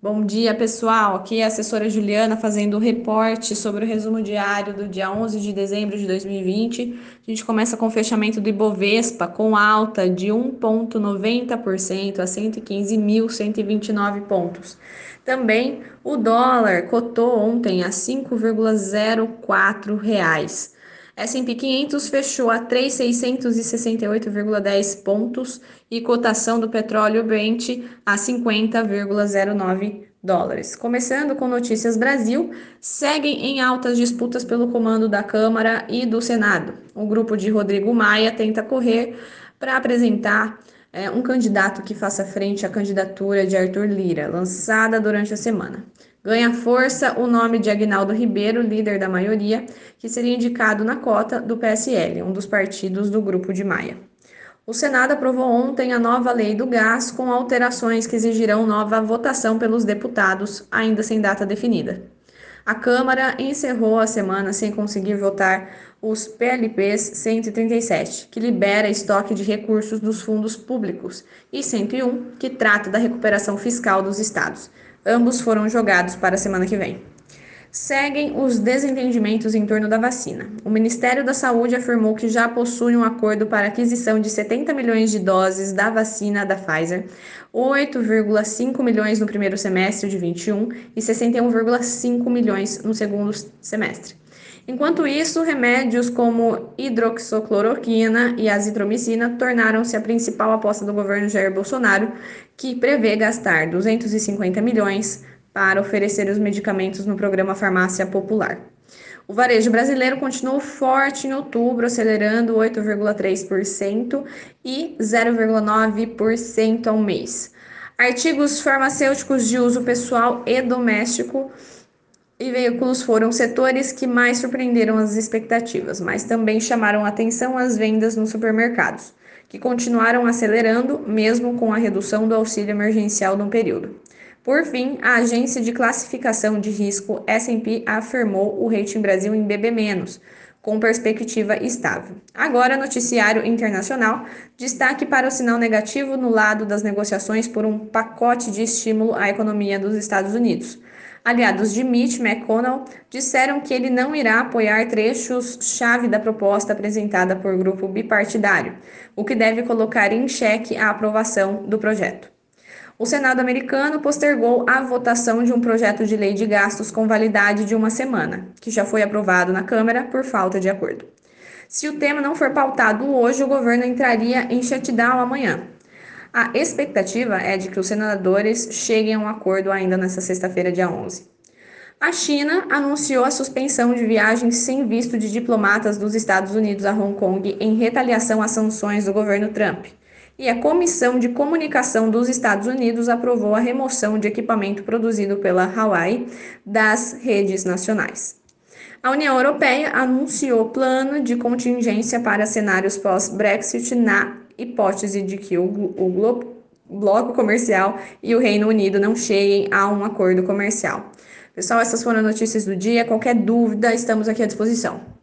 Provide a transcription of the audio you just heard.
Bom dia, pessoal. Aqui é a assessora Juliana fazendo o reporte sobre o resumo diário do dia 11 de dezembro de 2020. A gente começa com o fechamento do Ibovespa com alta de 1,90% a 115.129 pontos. Também o dólar cotou ontem a 5,04 reais. S&P 500 fechou a 3.668,10 pontos e cotação do petróleo Brent a 50,09 dólares. Começando com notícias Brasil, seguem em altas disputas pelo comando da Câmara e do Senado. O grupo de Rodrigo Maia tenta correr para apresentar é, um candidato que faça frente à candidatura de Arthur Lira, lançada durante a semana. Ganha força o nome de Agnaldo Ribeiro, líder da maioria, que seria indicado na cota do PSL, um dos partidos do grupo de Maia. O Senado aprovou ontem a nova lei do gás, com alterações que exigirão nova votação pelos deputados, ainda sem data definida. A Câmara encerrou a semana sem conseguir votar os PLPs 137, que libera estoque de recursos dos fundos públicos, e 101, que trata da recuperação fiscal dos estados. Ambos foram jogados para a semana que vem seguem os desentendimentos em torno da vacina. O Ministério da Saúde afirmou que já possui um acordo para aquisição de 70 milhões de doses da vacina da Pfizer, 8,5 milhões no primeiro semestre de 21 e 61,5 milhões no segundo semestre. Enquanto isso, remédios como hidroxicloroquina e azitromicina tornaram-se a principal aposta do governo Jair Bolsonaro, que prevê gastar 250 milhões para oferecer os medicamentos no programa Farmácia Popular. O varejo brasileiro continuou forte em outubro, acelerando 8,3% e 0,9% ao mês. Artigos farmacêuticos de uso pessoal e doméstico e veículos foram setores que mais surpreenderam as expectativas, mas também chamaram atenção as vendas nos supermercados, que continuaram acelerando mesmo com a redução do auxílio emergencial no período. Por fim, a agência de classificação de risco S&P afirmou o rating Brasil em BB-, com perspectiva estável. Agora, noticiário internacional, destaque para o sinal negativo no lado das negociações por um pacote de estímulo à economia dos Estados Unidos. Aliados de Mitch McConnell disseram que ele não irá apoiar trechos-chave da proposta apresentada por grupo bipartidário, o que deve colocar em xeque a aprovação do projeto o Senado americano postergou a votação de um projeto de lei de gastos com validade de uma semana, que já foi aprovado na Câmara por falta de acordo. Se o tema não for pautado hoje, o governo entraria em shutdown amanhã. A expectativa é de que os senadores cheguem a um acordo ainda nesta sexta-feira, dia 11. A China anunciou a suspensão de viagens sem visto de diplomatas dos Estados Unidos a Hong Kong em retaliação às sanções do governo Trump e a Comissão de Comunicação dos Estados Unidos aprovou a remoção de equipamento produzido pela Huawei das redes nacionais. A União Europeia anunciou plano de contingência para cenários pós-Brexit na hipótese de que o, o bloco comercial e o Reino Unido não cheguem a um acordo comercial. Pessoal, essas foram as notícias do dia. Qualquer dúvida, estamos aqui à disposição.